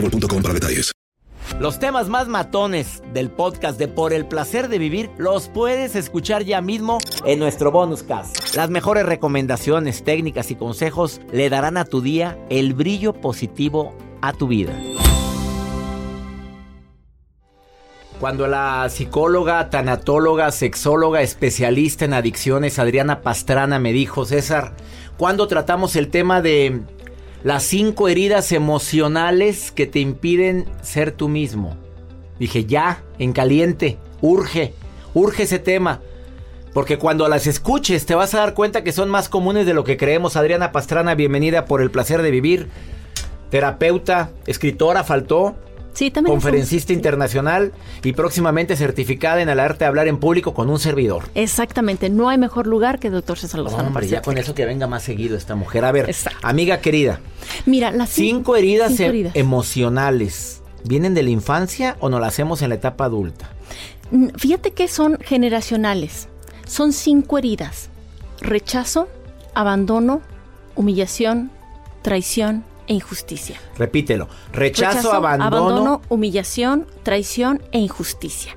boostmobile.com para detalles. Los temas más matones del podcast de Por el placer de vivir los puedes escuchar ya mismo en nuestro bonus cast. Las mejores recomendaciones, técnicas y consejos le darán a tu día el brillo positivo a tu vida. Cuando la psicóloga, tanatóloga, sexóloga, especialista en adicciones, Adriana Pastrana, me dijo, César, cuando tratamos el tema de las cinco heridas emocionales que te impiden ser tú mismo? Dije, ya, en caliente, urge, urge ese tema. Porque cuando las escuches te vas a dar cuenta que son más comunes de lo que creemos. Adriana Pastrana, bienvenida por el placer de vivir. Terapeuta, escritora, faltó. Sí, también. Conferencista internacional y próximamente certificada en el arte de hablar en público con un servidor. Exactamente, no hay mejor lugar que doctor César Lozano. Hombre, ya con eso que venga más seguido esta mujer. A ver, amiga querida. Mira, las cinco, heridas, cinco heridas emocionales, ¿vienen de la infancia o no las hacemos en la etapa adulta? Fíjate que son generacionales. Son cinco heridas. Rechazo, abandono, humillación, traición, e injusticia. Repítelo. Rechazo, abandono, humillación, traición e injusticia.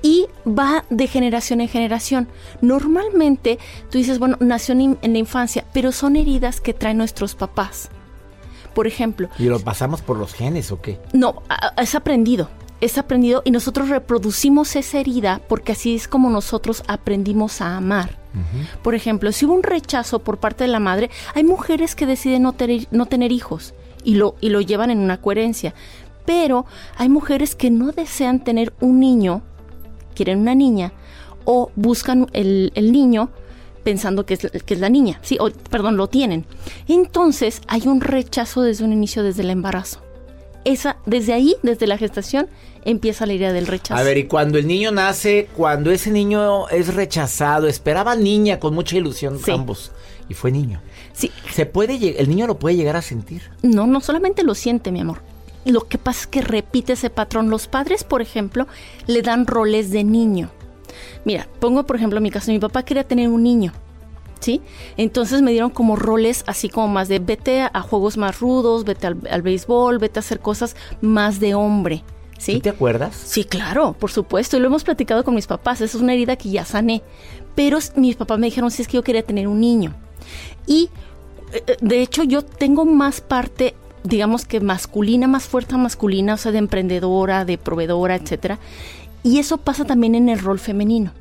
Y va de generación en generación. Normalmente tú dices, bueno, nació en la infancia, pero son heridas que traen nuestros papás. Por ejemplo. ¿Y lo pasamos por los genes o qué? No, es aprendido es aprendido y nosotros reproducimos esa herida porque así es como nosotros aprendimos a amar. Por ejemplo, si hubo un rechazo por parte de la madre, hay mujeres que deciden no tener, no tener hijos y lo, y lo llevan en una coherencia. Pero hay mujeres que no desean tener un niño, quieren una niña, o buscan el, niño pensando que es, que es la niña, sí, o, perdón, lo tienen. Entonces hay un rechazo desde un inicio, desde el embarazo esa, desde ahí, desde la gestación, empieza la idea del rechazo. A ver, y cuando el niño nace, cuando ese niño es rechazado, esperaba niña con mucha ilusión ambos, y fue niño. Sí. ¿Se puede, el niño lo puede llegar a sentir? No, no solamente lo siente, mi amor. Lo que pasa es que repite ese patrón. Los padres, por ejemplo, le dan roles de niño. Mira, pongo por ejemplo mi caso, mi papá quería tener un niño. ¿sí? Entonces me dieron como roles así como más de vete a, juegos más rudos, vete al, béisbol, vete a hacer cosas más de hombre. ¿Sí? te acuerdas? Sí, claro, por supuesto. Y lo hemos platicado con mis papás. Esa es una herida que ya sané. Pero mis papás me dijeron si es que yo quería tener un niño. Y eh, eh, de hecho yo tengo más parte, digamos que masculina, más fuerza masculina, o sea, de emprendedora, de proveedora, etcétera. Y eso pasa también en el rol femenino.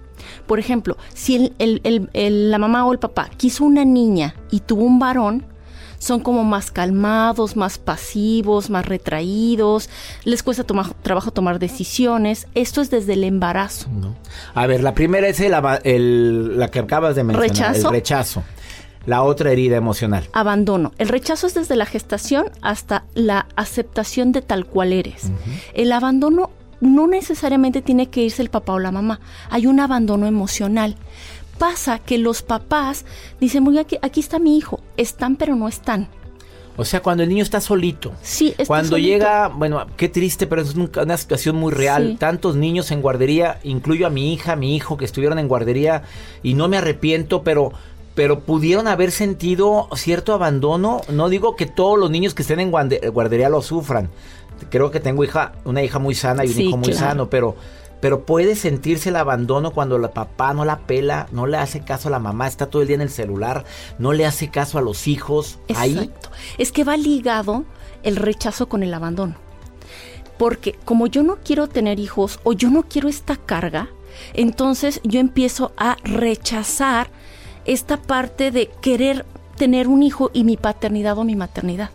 Por ejemplo, si la mamá o el papá quiso una niña y tuvo un varón, son como más calmados, más pasivos, más retraídos, les cuesta tomar, trabajo tomar decisiones. Esto es desde el embarazo. A ver, la primera es el, la que acabas de mencionar, ¿Rechazo? el rechazo. La otra herida emocional. Abandono. El rechazo es desde la gestación hasta la aceptación de tal cual eres. El abandono no necesariamente tiene que irse el papá o la mamá. Hay un abandono emocional. Pasa que los papás dicen, muy aquí, aquí está mi hijo, están pero no están. O sea, cuando el niño está solito. Sí, está Cuando llega, bueno, qué triste, pero es una situación muy real. Tantos niños en guardería, incluyo a mi hija, a mi hijo, que estuvieron en guardería y no me arrepiento, pero pero pudieron haber sentido cierto abandono. No digo que todos los niños que estén en guardería lo sufran, creo que tengo hija, una hija muy sana y un hijo muy sano, pero, pero puede sentirse el abandono cuando el papá no la pela, no le hace caso a la mamá, está todo el día en el celular, no le hace caso a los hijos. Exacto. Es que va ligado el rechazo con el abandono. Porque como yo no quiero tener hijos o yo no quiero esta carga, entonces yo empiezo a rechazar esta parte de querer tener un hijo y mi paternidad o mi maternidad.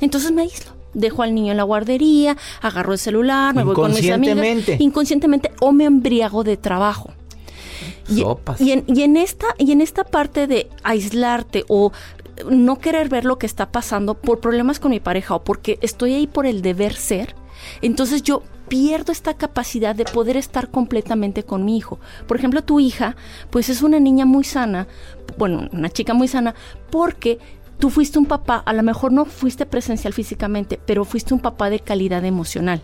Entonces me aíslo. Dejo al niño en la guardería, agarro el celular, me voy con mis amigas. Inconscientemente. O me embriago de trabajo. Y, y, en, y, en, esta, y en esta parte de aislarte o no querer ver lo que está pasando por problemas con mi pareja o porque estoy ahí por el deber ser, entonces yo pierdo esta capacidad de poder estar completamente con mi hijo. Por ejemplo, tu hija, pues es una niña muy sana, bueno, una chica muy sana, porque tú fuiste un papá, a lo mejor no fuiste presencial físicamente, pero fuiste un papá de calidad emocional.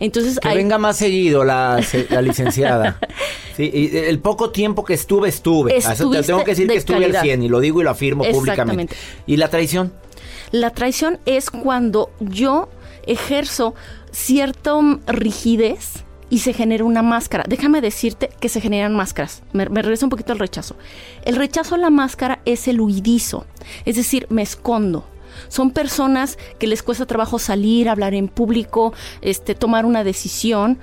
Entonces, que venga más seguido la, licenciada. sí, y el poco tiempo que estuve, estuve. te tengo que decir que estuve al 100 y lo digo y lo afirmo públicamente. ¿Y la traición? La traición es cuando yo ejerzo cierta rigidez y se genera una máscara. Déjame decirte que se generan máscaras. Me, me regreso un poquito al rechazo. El rechazo a la máscara es el huidizo, es decir, me escondo. Son personas que les cuesta trabajo salir, hablar en público, este, tomar una decisión.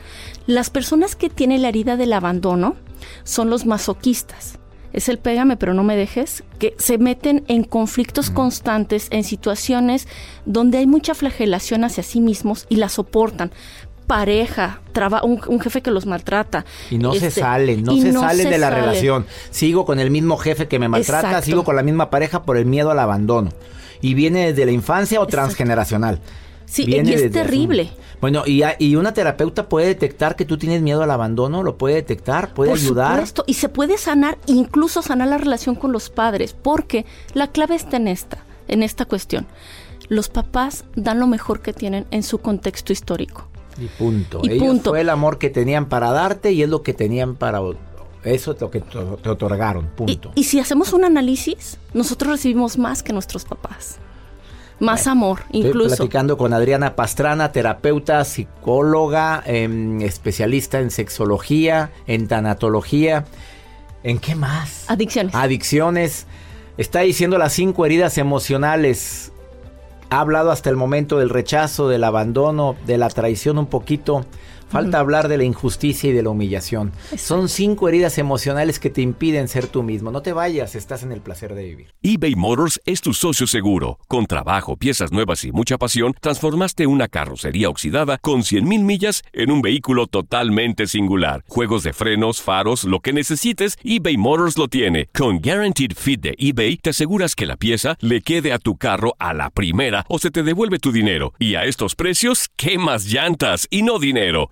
Las personas que tienen la herida del abandono son los masoquistas es el pégame pero no me dejes, que se meten en conflictos constantes, en situaciones donde hay mucha flagelación hacia sí mismos y la soportan. Pareja, un, jefe que los maltrata. Y no se este, salen, no se salen de la relación. Sigo con el mismo jefe que me maltrata, sigo con la misma pareja por el miedo al abandono. Y viene desde la infancia o transgeneracional. Sí, y es terrible. Bueno, y, y, una terapeuta puede detectar que tú tienes miedo al abandono, lo puede detectar, puede Por ayudar. Supuesto, y se puede sanar, incluso sanar la relación con los padres, porque la clave está en esta, en esta cuestión. Los papás dan lo mejor que tienen en su contexto histórico. Y punto. Y punto. fue el amor que tenían para darte y es lo que tenían para eso es lo que te otorgaron, punto. y si hacemos un análisis, nosotros recibimos más que nuestros papás. Más amor, incluso. Estoy platicando con Adriana Pastrana, terapeuta, psicóloga, em, especialista en sexología, en tanatología. ¿En qué más? Adicciones. Adicciones. Está diciendo las cinco heridas emocionales. Ha hablado hasta el momento del rechazo, del abandono, de la traición un poquito. Falta hablar de la injusticia y de la humillación. Son cinco heridas emocionales que te impiden ser tú mismo. No te vayas, estás en el placer de vivir. eBay Motors es tu socio seguro. Con trabajo, piezas nuevas y mucha pasión, transformaste una carrocería oxidada con 100.000 millas en un vehículo totalmente singular. Juegos de frenos, faros, lo que necesites, eBay Motors lo tiene. Con Guaranteed Fit de eBay, te aseguras que la pieza le quede a tu carro a la primera o se te devuelve tu dinero. Y a estos precios, ¿qué más llantas y no dinero?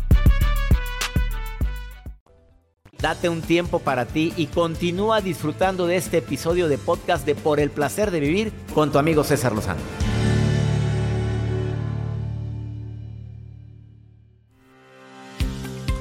Date un tiempo para ti y continúa disfrutando de este episodio de podcast de Por el placer de vivir con tu amigo César Lozano.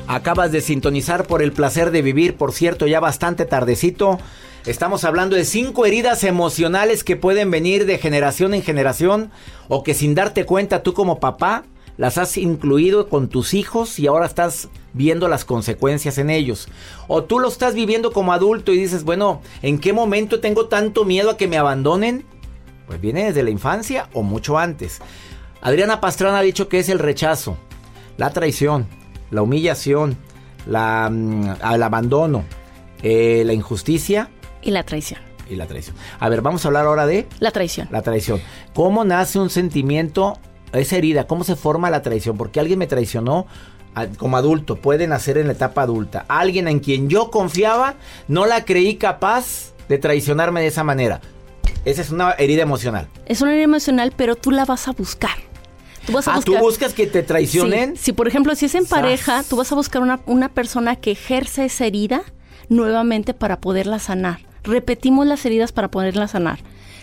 Acabas de sintonizar por el placer de vivir, por cierto, ya bastante tardecito. Estamos hablando de cinco heridas emocionales que pueden venir de generación en generación o que sin darte cuenta tú como papá las has incluido con tus hijos y ahora estás viendo las consecuencias en ellos. O tú lo estás viviendo como adulto y dices, bueno, ¿en qué momento tengo tanto miedo a que me abandonen? Pues viene desde la infancia o mucho antes. Adriana Pastrana ha dicho que es el rechazo, la traición, la humillación, la, mm, el abandono, eh, la injusticia. Y la traición. Y la traición. A ver, vamos a hablar ahora de... La traición. La traición. ¿Cómo nace un sentimiento, esa herida? ¿Cómo se forma la traición? Porque alguien me traicionó como adulto, puede nacer en la etapa adulta. Alguien en quien yo confiaba, no la creí capaz de traicionarme de esa manera. Esa es una herida emocional. Es una herida emocional, pero tú la vas a buscar. Tú vas a ah, ¿tú buscas que te traicionen? Si, por ejemplo, si es en pareja, tú vas a buscar una, una persona que ejerce esa herida nuevamente para poderla sanar. Repetimos las heridas para poderla sanar.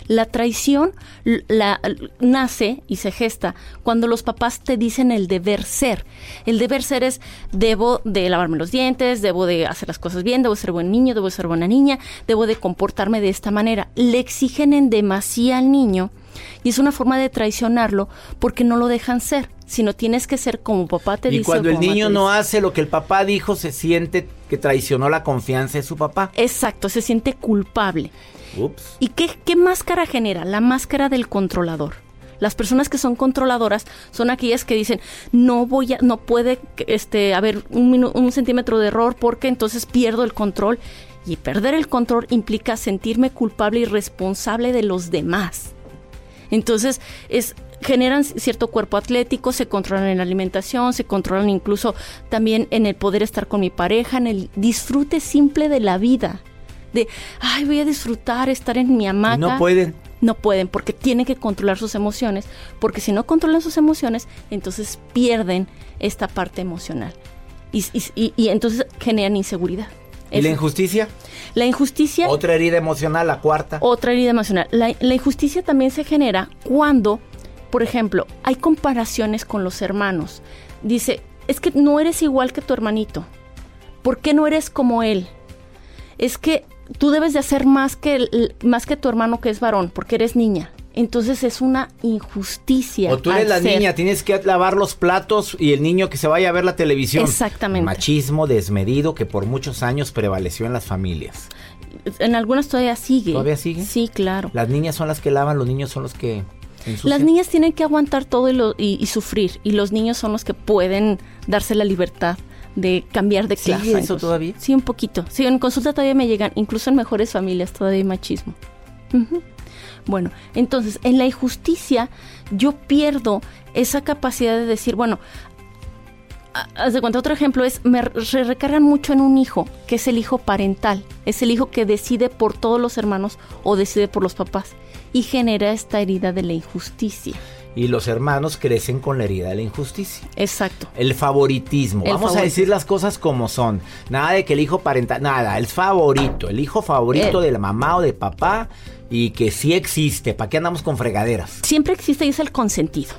La traición la, nace y se gesta cuando los papás te dicen el deber ser. El deber ser es debo de lavarme los dientes, debo de hacer las cosas bien, debo ser buen niño, debo ser buena niña, debo de comportarme de esta manera. Le exigen en demasía al niño y es una forma de traicionarlo porque no lo dejan ser, sino tienes que ser como papá te dice. Y cuando el niño no hace lo que el papá dijo, se siente que traicionó la confianza de su papá. Exacto, se siente culpable. Ups. ¿Y qué, máscara genera? La máscara del controlador. Las personas que son controladoras son aquellas que dicen no voy a, no puede este haber un, un centímetro de error porque entonces pierdo el control y perder el control implica sentirme culpable y responsable de los demás. Entonces, es generan cierto cuerpo atlético, se controlan en la alimentación, se controlan incluso también en el poder estar con mi pareja, en el disfrute simple de la vida. De, ay, voy a disfrutar, estar en mi hamaca. No pueden. No pueden porque tienen que controlar sus emociones, porque si no controlan sus emociones, entonces pierden esta parte emocional. y, y entonces generan inseguridad. ¿Y la injusticia? La injusticia... Otra herida emocional, la cuarta. Otra herida emocional. La, injusticia también se genera cuando, por ejemplo, hay comparaciones con los hermanos. Dice, es que no eres igual que tu hermanito. ¿Por qué no eres como él? Es que tú debes de hacer más que, más que tu hermano que es varón, porque eres niña. Entonces es una injusticia. O tú eres la niña, tienes que lavar los platos y el niño que se vaya a ver la televisión. Exactamente. Machismo desmedido que por muchos años prevaleció en las familias. En algunas todavía sigue. ¿Todavía sigue? Sí, claro. Las niñas son las que lavan, los niños son los que... Las niñas tienen que aguantar todo y, sufrir y los niños son los que pueden darse la libertad de cambiar de clase. ¿Sigue eso todavía? Sí, un poquito. Sí, en consulta todavía me llegan, incluso en mejores familias todavía hay machismo. Bueno, entonces en la injusticia yo pierdo esa capacidad de decir, bueno, haz de cuenta, otro ejemplo es, me recargan mucho en un hijo, que es el hijo parental, es el hijo que decide por todos los hermanos o decide por los papás y genera esta herida de la injusticia. Y los hermanos crecen con la herida de la injusticia. Exacto. El favoritismo. Vamos a decir las cosas como son. Nada de que el hijo parental, nada, el favorito, el hijo favorito de la mamá o de papá y que sí existe. ¿Para qué andamos con fregaderas? Siempre existe y es el consentido.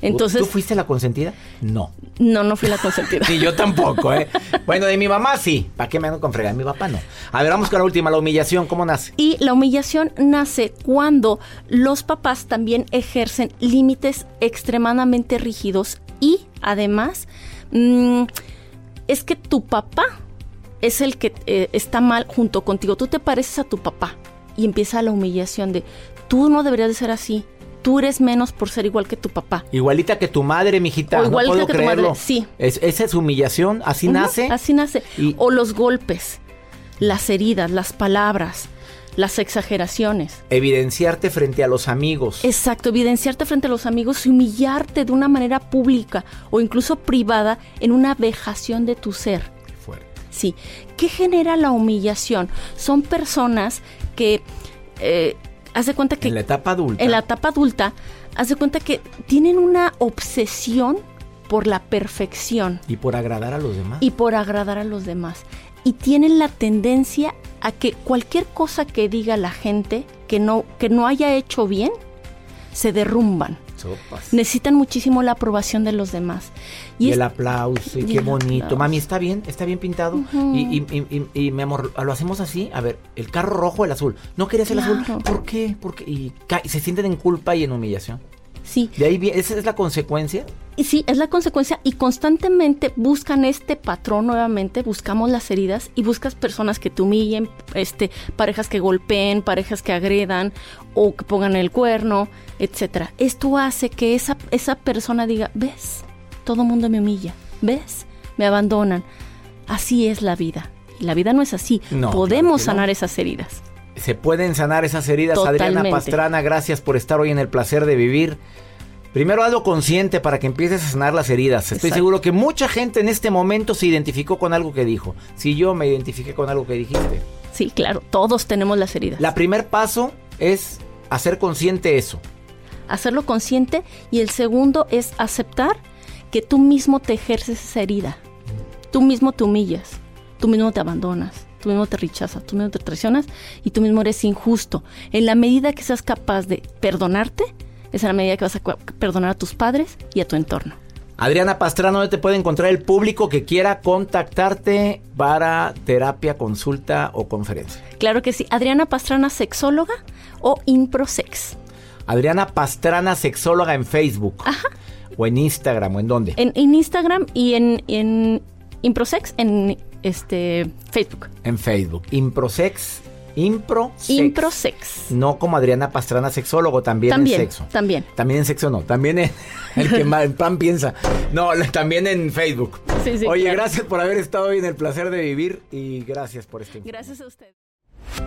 Entonces, ¿Tú fuiste la consentida? No. No, no fui la consentida. Sí, yo tampoco, ¿eh? Bueno, de mi mamá sí. ¿Para qué me ando con fregaderas? Mi papá no. A ver, vamos con la última, la humillación. ¿Cómo nace? Y la humillación nace cuando los papás también ejercen límites extremadamente rígidos y además mm, es que tu papá es el que eh, está mal junto contigo. Tú te pareces a tu papá y empieza la humillación de tú no deberías de ser así. Tú eres menos por ser igual que tu papá. Igualita que tu madre, mijita. O igualita que tu madre, sí. esa es humillación, así nace. Así nace. O los golpes, las heridas, las palabras, las exageraciones. Evidenciarte frente a los amigos. Exacto, evidenciarte frente a los amigos y humillarte de una manera pública o incluso privada en una vejación de tu ser. Fuerte. Sí. ¿Qué genera la humillación? Son personas que eh, hace cuenta que... En la etapa adulta. En la etapa adulta, hace cuenta que tienen una obsesión por la perfección. Y por agradar a los demás. Y por agradar a los demás. Y tienen la tendencia a que cualquier cosa que diga la gente que no, que no haya hecho bien, se derrumban. Necesitan muchísimo la aprobación de los demás. Y, el aplauso, y, qué bonito. Mami, ¿está bien? ¿Está bien pintado? y, y, mi amor, ¿lo hacemos así? A ver, el carro rojo el azul. No querías el azul. ¿Por qué? Porque y se sienten en culpa y en humillación. Sí. De ahí esa es la consecuencia. Y sí, es la consecuencia y constantemente buscan este patrón nuevamente, buscamos las heridas y buscas personas que te humillen, este, parejas que golpeen, parejas que agredan o que pongan el cuerno, etcétera. Esto hace que esa, esa persona diga, ves, todo mundo me humilla, ves, me abandonan. Así es la vida. Y la vida no es así. Podemos sanar esas heridas. Se pueden sanar esas heridas. Adriana Pastrana, gracias por estar hoy en el placer de vivir. Primero hazlo consciente para que empieces a sanar las heridas. Estoy seguro que mucha gente en este momento se identificó con algo que dijo. Si yo me identifiqué con algo que dijiste. Sí, claro, todos tenemos las heridas. La primer paso es hacer consciente eso. Hacerlo consciente y el segundo es aceptar que tú mismo te ejerces esa herida. Tú mismo te humillas, tú mismo te abandonas tú mismo te rechazas, tú mismo te traicionas y tú mismo eres injusto. En la medida que seas capaz de perdonarte, es en la medida que vas a perdonar a tus padres y a tu entorno. Adriana Pastrana, ¿dónde te puede encontrar el público que quiera contactarte para terapia, consulta o conferencia? Claro que sí. Adriana Pastrana, sexóloga o Improsex. Adriana Pastrana, sexóloga en Facebook. Ajá. O en Instagram, ¿o en dónde? En, Instagram y en, en Improsex en este Facebook. En Facebook. Improsex Impro Improsex. No como Adriana Pastrana, sexólogo, también, en sexo. También. También en sexo no, también en el que más pan piensa. No, también en Facebook. Sí, sí, Oye, gracias por haber estado hoy en el placer de vivir y gracias por este. Gracias a usted.